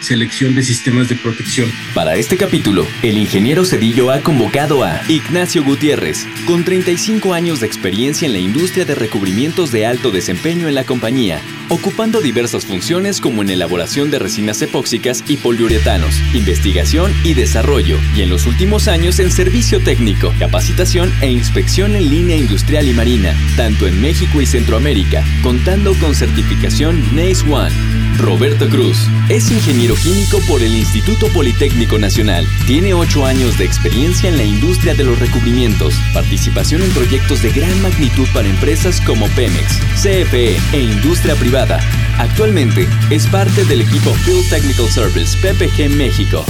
selección de sistemas de protección. Para este capítulo, el ingeniero Cedillo ha convocado a Ignacio Gutiérrez, con 35 años de experiencia en la industria de recubrimientos de alto desempeño en la compañía, ocupando diversas funciones como en elaboración de resinas epóxicas y poliuretanos, investigación y desarrollo, y en los últimos años en servicio técnico, capacitación e inspección en línea industrial y marina, tanto en México y Centroamérica, contando con certificación NACE One. Roberto Cruz es ingeniero químico por el Instituto Politécnico Nacional. Tiene ocho años de experiencia en la industria de los recubrimientos, participación en proyectos de gran magnitud para empresas como Pemex, CFE e industria privada. Actualmente es parte del equipo Field Technical Service PPG México.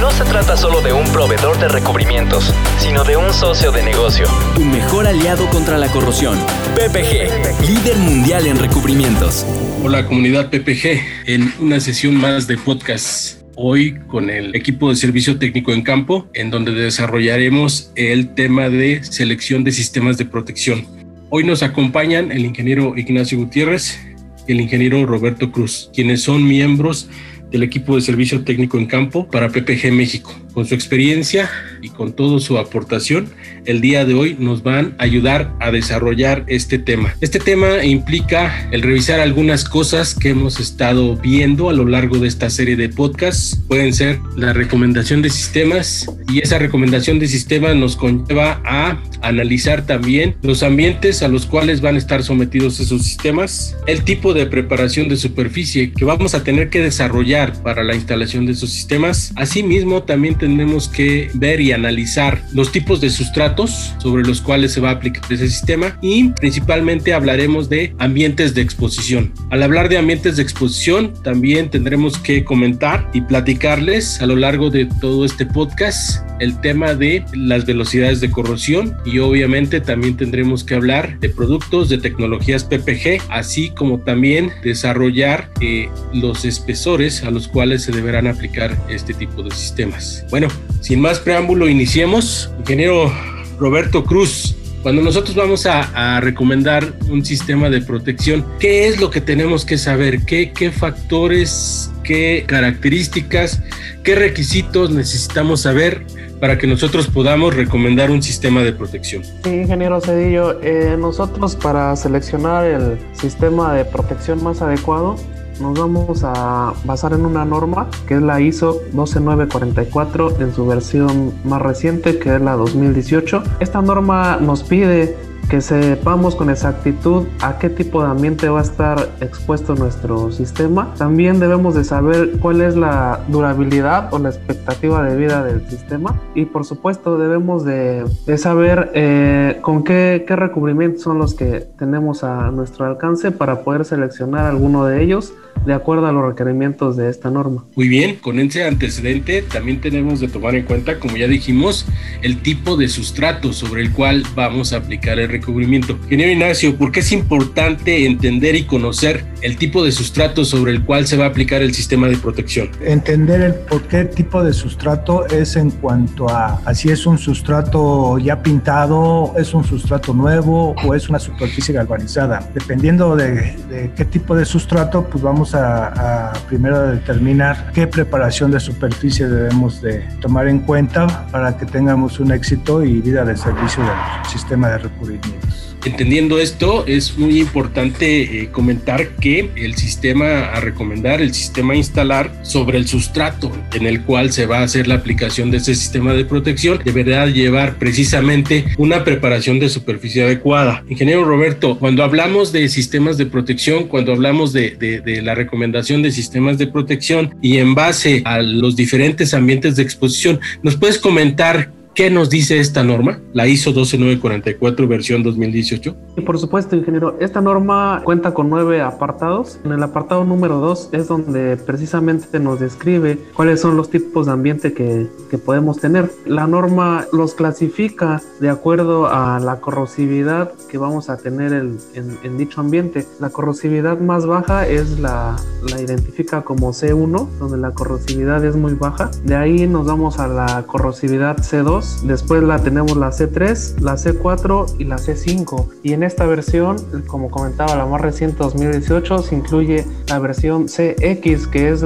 No se trata solo de un proveedor de recubrimientos, sino de un socio de negocio. Tu mejor aliado contra la corrosión. PPG, líder mundial en recubrimientos. Hola comunidad PPG, en una sesión más de podcast hoy con el equipo de servicio técnico en campo, en donde desarrollaremos el tema de selección de sistemas de protección. Hoy nos acompañan el ingeniero Ignacio Gutiérrez y el ingeniero Roberto Cruz, quienes son miembros del equipo de servicio técnico en campo para PPG México. Con su experiencia y con toda su aportación, el día de hoy nos van a ayudar a desarrollar este tema. Este tema implica el revisar algunas cosas que hemos estado viendo a lo largo de esta serie de podcasts. Pueden ser la recomendación de sistemas y esa recomendación de sistemas nos conlleva a analizar también los ambientes a los cuales van a estar sometidos esos sistemas, el tipo de preparación de superficie que vamos a tener que desarrollar para la instalación de esos sistemas. Asimismo, también tenemos que ver y analizar los tipos de sustratos sobre los cuales se va a aplicar ese sistema y principalmente hablaremos de ambientes de exposición. Al hablar de ambientes de exposición, también tendremos que comentar y platicarles a lo largo de todo este podcast el tema de las velocidades de corrosión y obviamente también tendremos que hablar de productos de tecnologías PPG, así como también desarrollar eh, los espesores a los cuales se deberán aplicar este tipo de sistemas. Bueno, sin más preámbulo, iniciemos. Ingeniero Roberto Cruz, cuando nosotros vamos a, recomendar un sistema de protección, ¿qué es lo que tenemos que saber? ¿Qué, factores, qué características, qué requisitos necesitamos saber para que nosotros podamos recomendar un sistema de protección. ingeniero Cedillo, eh, nosotros para seleccionar el sistema de protección más adecuado, nos vamos a basar en una norma que es la ISO 12944 en su versión más reciente que es la 2018. Esta norma nos pide que sepamos con exactitud a qué tipo de ambiente va a estar expuesto nuestro sistema. También debemos de saber cuál es la durabilidad o la expectativa de vida del sistema y por supuesto debemos de, saber eh, con qué, qué recubrimientos son los que tenemos a nuestro alcance para poder seleccionar alguno de ellos de acuerdo a los requerimientos de esta norma. Muy bien, con ese antecedente también tenemos de tomar en cuenta, como ya dijimos, el tipo de sustrato sobre el cual vamos a aplicar el recubrimiento. Ingeniero Ignacio, ¿por qué es importante entender y conocer el tipo de sustrato sobre el cual se va a aplicar el sistema de protección? Entender el por qué tipo de sustrato es en cuanto a, si es un sustrato ya pintado, es un sustrato nuevo o es una superficie galvanizada. Dependiendo de, de qué tipo de sustrato, pues vamos a, primero determinar qué preparación de superficie debemos de tomar en cuenta para que tengamos un éxito y vida de servicio del sistema de recubrimientos. Entendiendo esto, es muy importante eh, comentar que el sistema a recomendar, el sistema a instalar sobre el sustrato en el cual se va a hacer la aplicación de ese sistema de protección deberá llevar precisamente una preparación de superficie adecuada. Ingeniero Roberto, cuando hablamos de sistemas de protección, cuando hablamos de, de la recomendación de sistemas de protección y en base a los diferentes ambientes de exposición, ¿nos puedes comentar ¿Qué nos dice esta norma, la ISO 12944 versión 2018? Y por supuesto, ingeniero, esta norma cuenta con nueve apartados. En el apartado número dos es donde precisamente nos describe cuáles son los tipos de ambiente que, podemos tener. La norma los clasifica de acuerdo a la corrosividad que vamos a tener en, en, dicho ambiente. La corrosividad más baja es la, la identifica como C1, donde la corrosividad es muy baja. De ahí nos vamos a la corrosividad C2 después la tenemos la C3, la C4 y la C5. Y en esta versión, como comentaba, la más reciente 2018, se incluye la versión CX, que es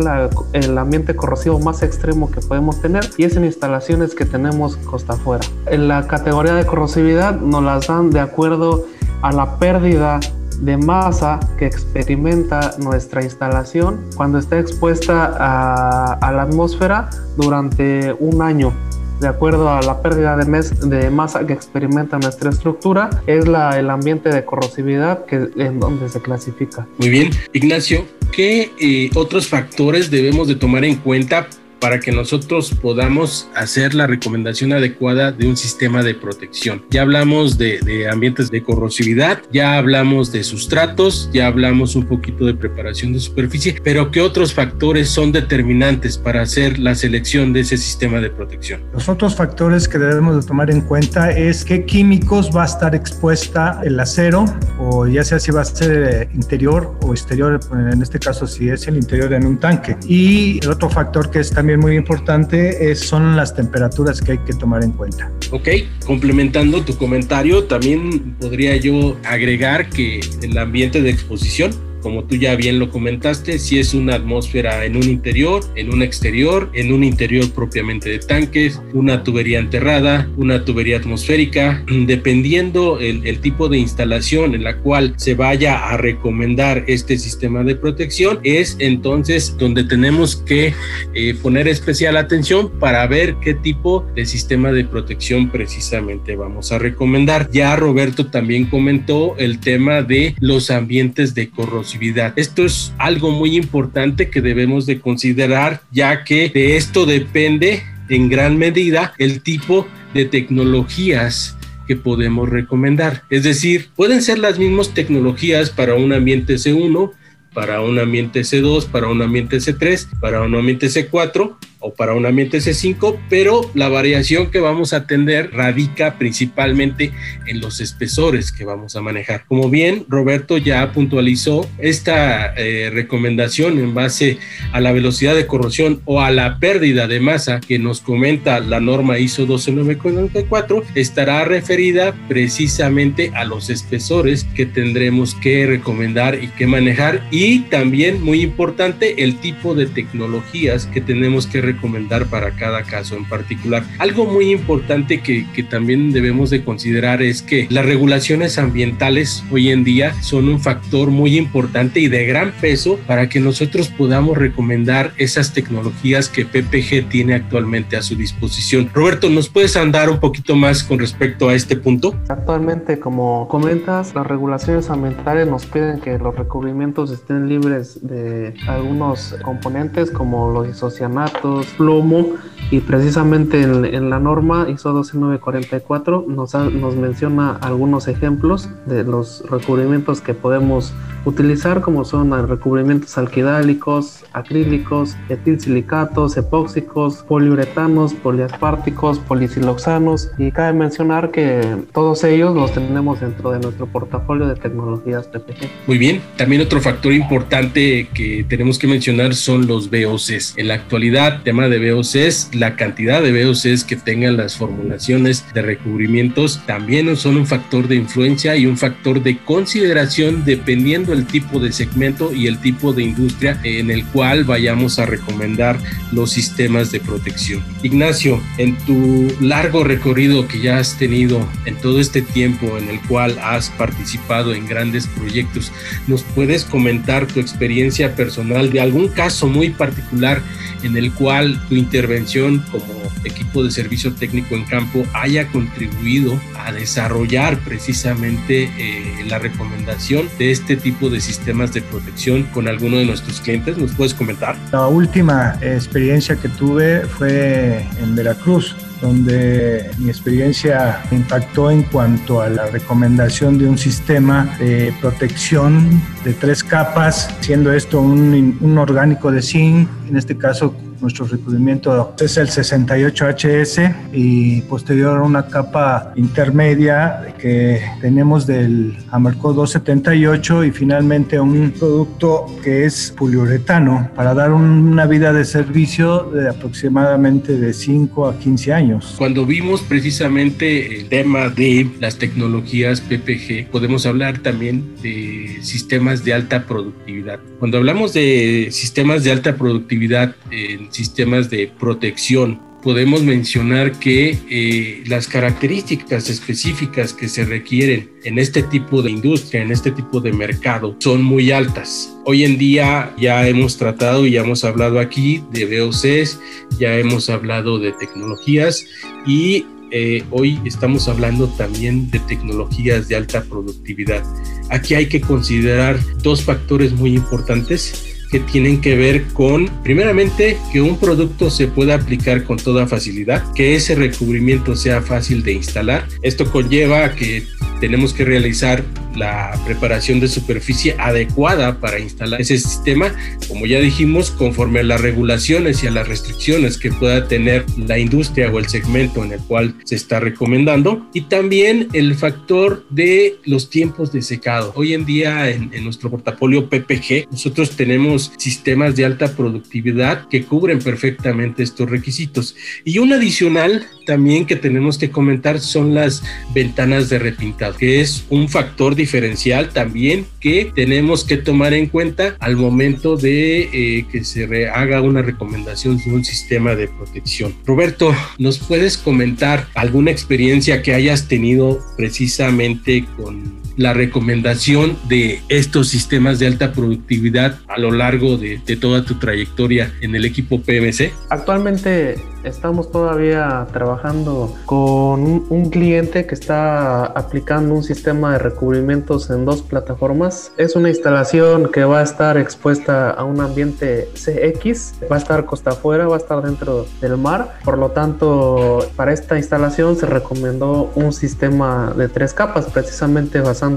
el ambiente corrosivo más extremo que podemos tener y es en instalaciones que tenemos costa afuera. En la categoría de corrosividad nos las dan de acuerdo a la pérdida de masa que experimenta nuestra instalación cuando está expuesta a la atmósfera durante un año de acuerdo a la pérdida de, de masa que experimenta nuestra estructura, es la, el ambiente de corrosividad que, en donde se clasifica. Muy bien, Ignacio, ¿qué eh, otros factores debemos de tomar en cuenta para que nosotros podamos hacer la recomendación adecuada de un sistema de protección. Ya hablamos de, ambientes de corrosividad, ya hablamos de sustratos, ya hablamos un poquito de preparación de superficie, pero ¿qué otros factores son determinantes para hacer la selección de ese sistema de protección? Los otros factores que debemos de tomar en cuenta es qué químicos va a estar expuesta el acero, o ya sea si va a ser eh, interior o exterior, en este caso si es el interior en un tanque. Y el otro factor que es también muy importante es, son las temperaturas que hay que tomar en cuenta. Ok, complementando tu comentario, también podría yo agregar que el ambiente de exposición como tú ya bien lo comentaste, si es una atmósfera en un interior, en un exterior, en un interior propiamente de tanques, una tubería enterrada, una tubería atmosférica, dependiendo el, el tipo de instalación en la cual se vaya a recomendar este sistema de protección, es entonces donde tenemos que eh, poner especial atención para ver qué tipo de sistema de protección precisamente vamos a recomendar. Ya Roberto también comentó el tema de los ambientes de corrosión esto es algo muy importante que debemos de considerar ya que de esto depende en gran medida el tipo de tecnologías que podemos recomendar. Es decir, pueden ser las mismas tecnologías para un ambiente C1, para un ambiente C2, para un ambiente C3, para un ambiente C4, o para un ambiente C5, pero la variación que vamos a tener radica principalmente en los espesores que vamos a manejar. Como bien Roberto ya puntualizó, esta eh, recomendación en base a la velocidad de corrosión o a la pérdida de masa que nos comenta la norma ISO 12944 estará referida precisamente a los espesores que tendremos que recomendar y que manejar y también muy importante el tipo de tecnologías que tenemos que recomendar para cada caso en particular. Algo muy importante que, también debemos de considerar es que las regulaciones ambientales hoy en día son un factor muy importante y de gran peso para que nosotros podamos recomendar esas tecnologías que PPG tiene actualmente a su disposición. Roberto, ¿nos puedes andar un poquito más con respecto a este punto? Actualmente, como comentas, las regulaciones ambientales nos piden que los recubrimientos estén libres de algunos componentes como los isocianatos, plomo y precisamente en, la norma ISO 12944 nos, nos menciona algunos ejemplos de los recubrimientos que podemos utilizar como son recubrimientos alquidálicos, acrílicos, etilsilicatos, epóxicos, poliuretanos, poliaspárticos, polisiloxanos y cabe mencionar que todos ellos los tenemos dentro de nuestro portafolio de tecnologías PPG. Muy bien, también otro factor importante que tenemos que mencionar son los VOCs. En la actualidad, tema de VOCs, la cantidad de VOCs que tengan las formulaciones de recubrimientos también son un factor de influencia y un factor de consideración dependiendo el tipo de segmento y el tipo de industria en el cual vayamos a recomendar los sistemas de protección. Ignacio, en tu largo recorrido que ya has tenido en todo este tiempo en el cual has participado en grandes proyectos, ¿nos puedes comentar tu experiencia personal de algún caso muy particular en el cual tu intervención como equipo de servicio técnico en campo haya contribuido a desarrollar precisamente eh, la recomendación de este tipo de sistemas de protección con alguno de nuestros clientes. ¿Nos puedes comentar? La última experiencia que tuve fue en Veracruz donde mi experiencia impactó en cuanto a la recomendación de un sistema de protección de tres capas, siendo esto un, un orgánico de zinc, en este caso nuestro recubrimiento es el 68HS y posterior una capa intermedia que tenemos del Amerco 278 y finalmente un producto que es poliuretano para dar una vida de servicio de aproximadamente de 5 a 15 años. Cuando vimos precisamente el tema de las tecnologías PPG, podemos hablar también de sistemas de alta productividad. Cuando hablamos de sistemas de alta productividad en sistemas de protección. Podemos mencionar que eh, las características específicas que se requieren en este tipo de industria, en este tipo de mercado, son muy altas. Hoy en día ya hemos tratado y ya hemos hablado aquí de VOCs, ya hemos hablado de tecnologías y eh, hoy estamos hablando también de tecnologías de alta productividad. Aquí hay que considerar dos factores muy importantes que tienen que ver con, primeramente, que un producto se pueda aplicar con toda facilidad, que ese recubrimiento sea fácil de instalar. Esto conlleva que tenemos que realizar la preparación de superficie adecuada para instalar ese sistema, como ya dijimos, conforme a las regulaciones y a las restricciones que pueda tener la industria o el segmento en el cual se está recomendando. Y también el factor de los tiempos de secado. Hoy en día en, en nuestro portafolio PPG, nosotros tenemos sistemas de alta productividad que cubren perfectamente estos requisitos. Y un adicional también que tenemos que comentar son las ventanas de repintado, que es un factor diferencial también que tenemos que tomar en cuenta al momento de eh, que se haga una recomendación de un sistema de protección. Roberto, ¿nos puedes comentar alguna experiencia que hayas tenido precisamente con la recomendación de estos sistemas de alta productividad a lo largo de, toda tu trayectoria en el equipo PMC? Actualmente estamos todavía trabajando con un, cliente que está aplicando un sistema de recubrimientos en dos plataformas. Es una instalación que va a estar expuesta a un ambiente CX, va a estar costa afuera, va a estar dentro del mar. Por lo tanto, para esta instalación se recomendó un sistema de tres capas, precisamente basado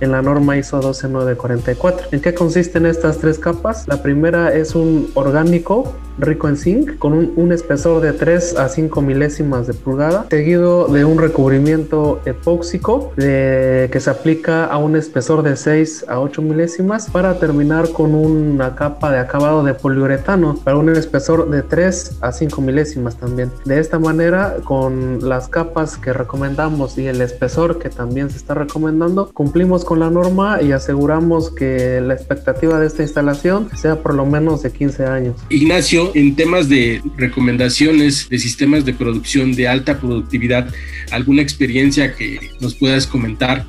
en la norma ISO 12944. ¿En qué consisten estas tres capas? La primera es un orgánico rico en zinc con un, espesor de 3 a 5 milésimas de pulgada, seguido de un recubrimiento epóxico de, que se aplica a un espesor de 6 a 8 milésimas para terminar con una capa de acabado de poliuretano para un espesor de 3 a 5 milésimas también. De esta manera, con las capas que recomendamos y el espesor que también se está recomendando, cumplimos con la norma y aseguramos que la expectativa de esta instalación sea por lo menos de 15 años. Ignacio, en temas de de sistemas de producción de alta productividad, ¿alguna experiencia que nos puedas comentar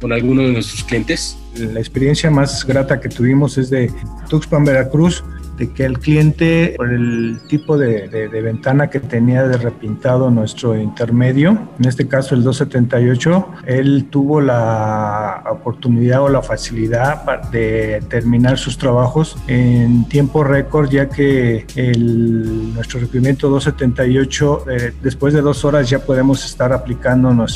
con alguno de nuestros clientes? La experiencia más grata que tuvimos es de Tuxpan, Veracruz, de que el cliente, por el tipo de, ventana que tenía de repintado nuestro intermedio, en este caso el 278, él tuvo la oportunidad o la facilidad de terminar sus trabajos en tiempo récord, ya que el, nuestro requerimiento 278, eh, después de dos horas ya podemos estar aplicando nuestra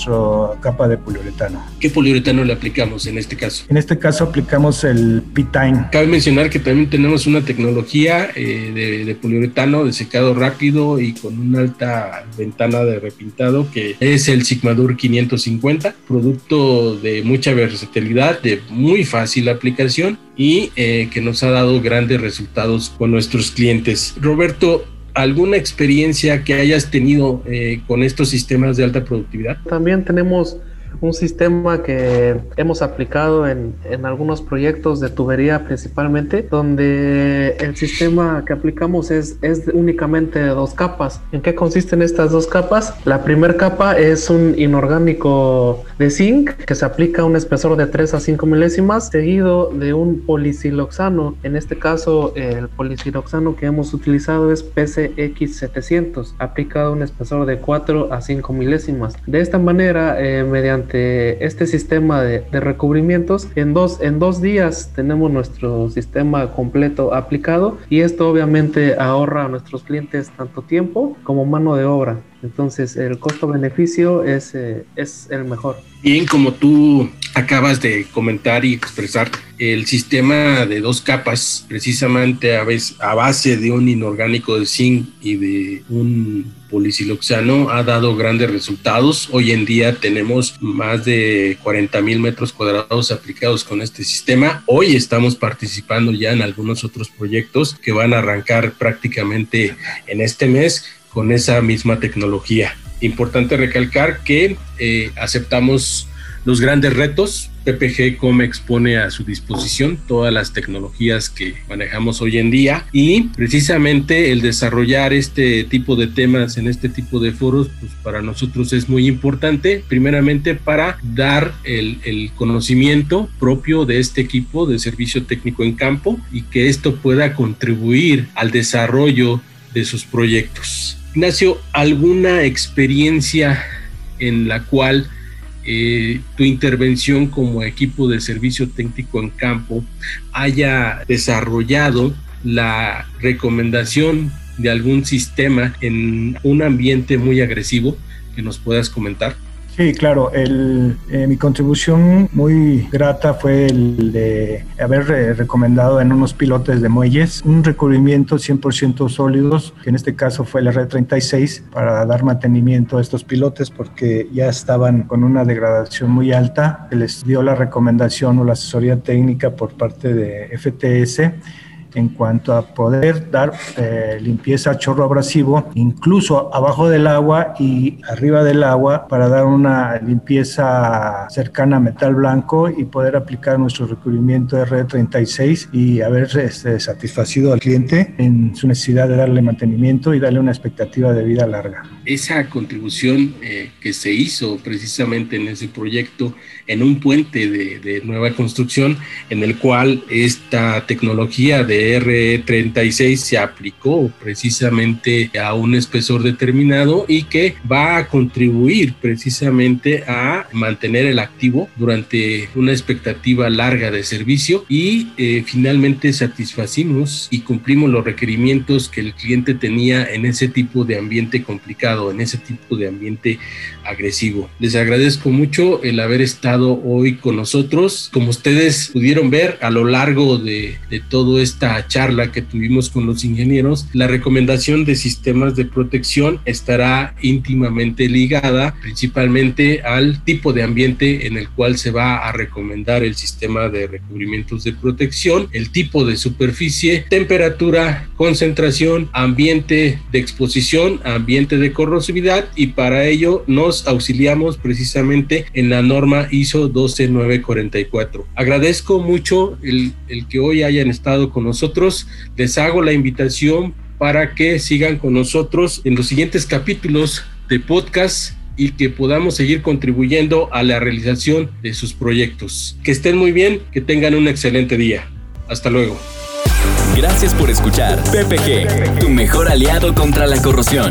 capa de poliuretano. ¿Qué poliuretano le aplicamos en este caso? En este caso aplicamos el P-Time. Cabe mencionar que también tenemos una tecnología eh, de, poliuretano de secado rápido y con una alta ventana de repintado que es el Sigmadur 550, producto de mucha versatilidad, de muy fácil aplicación y eh, que nos ha dado grandes resultados con nuestros clientes. Roberto, ¿alguna experiencia que hayas tenido eh, con estos sistemas de alta productividad? También tenemos un sistema que hemos aplicado en, en, algunos proyectos de tubería principalmente, donde el sistema que aplicamos es, es únicamente dos capas. ¿En qué consisten estas dos capas? La primera capa es un inorgánico de zinc que se aplica a un espesor de 3 a 5 milésimas, seguido de un polisiloxano. En este caso, el polisiloxano que hemos utilizado es PCX700, aplicado a un espesor de 4 a 5 milésimas. De esta manera, eh, mediante este sistema de, recubrimientos, en dos, en dos días tenemos nuestro sistema completo aplicado y esto obviamente ahorra a nuestros clientes tanto tiempo como mano de obra. Entonces el costo-beneficio es, eh, es el mejor. Bien, como tú acabas de comentar y expresar, el sistema de dos capas, precisamente a, a base de un inorgánico de zinc y de un polisiloxano, ha dado grandes resultados. Hoy en día tenemos más de 40 mil metros cuadrados aplicados con este sistema. Hoy estamos participando ya en algunos otros proyectos que van a arrancar prácticamente en este mes con esa misma tecnología. Importante recalcar que eh, aceptamos los grandes retos. PPG como expone a su disposición todas las tecnologías que manejamos hoy en día y precisamente el desarrollar este tipo de temas en este tipo de foros, pues para nosotros es muy importante, primeramente para dar el conocimiento propio de este equipo de servicio técnico en campo y que esto pueda contribuir al desarrollo de sus proyectos. Ignacio, ¿alguna experiencia en la cual eh, tu intervención como equipo de servicio técnico en campo haya desarrollado la recomendación de algún sistema en un ambiente muy agresivo que nos puedas comentar? Sí, claro. El, eh, mi contribución muy grata fue el de haber eh, recomendado en unos pilotes de muelles un recubrimiento 100% sólidos, que en este caso fue la red 36, para dar mantenimiento a estos pilotes porque ya estaban con una degradación muy alta. Les dio la recomendación o la asesoría técnica por parte de FTS en cuanto a poder dar eh, limpieza a chorro abrasivo, incluso abajo del agua y arriba del agua para dar una limpieza cercana a metal blanco y poder aplicar nuestro recubrimiento R36 y haber este, satisfacido al cliente en su necesidad de darle mantenimiento y darle una expectativa de vida larga. Esa contribución eh, que se hizo precisamente en ese proyecto, en un puente de, de nueva construcción, en el cual esta tecnología de R36 se aplicó precisamente a un espesor determinado y que va a contribuir precisamente a mantener el activo durante una expectativa larga de servicio y eh, finalmente satisfacimos y cumplimos los requerimientos que el cliente tenía en ese tipo de ambiente complicado, en ese tipo de ambiente agresivo. Les agradezco mucho el haber estado hoy con nosotros. Como ustedes pudieron ver a lo largo de, de toda esta charla que tuvimos con los ingenieros, la recomendación de sistemas de protección estará íntimamente ligada principalmente al tipo de ambiente en el cual se va a recomendar el sistema de recubrimientos de protección, el tipo de superficie, temperatura, concentración, ambiente de exposición, ambiente de corrosividad y para ello nos auxiliamos precisamente en la norma ISO 12944. Agradezco mucho el, el que hoy hayan estado con nosotros les hago la invitación para que sigan con nosotros en los siguientes capítulos de podcast y que podamos seguir contribuyendo a la realización de sus proyectos. Que estén muy bien, que tengan un excelente día. Hasta luego. Gracias por escuchar PPG, tu mejor aliado contra la corrosión.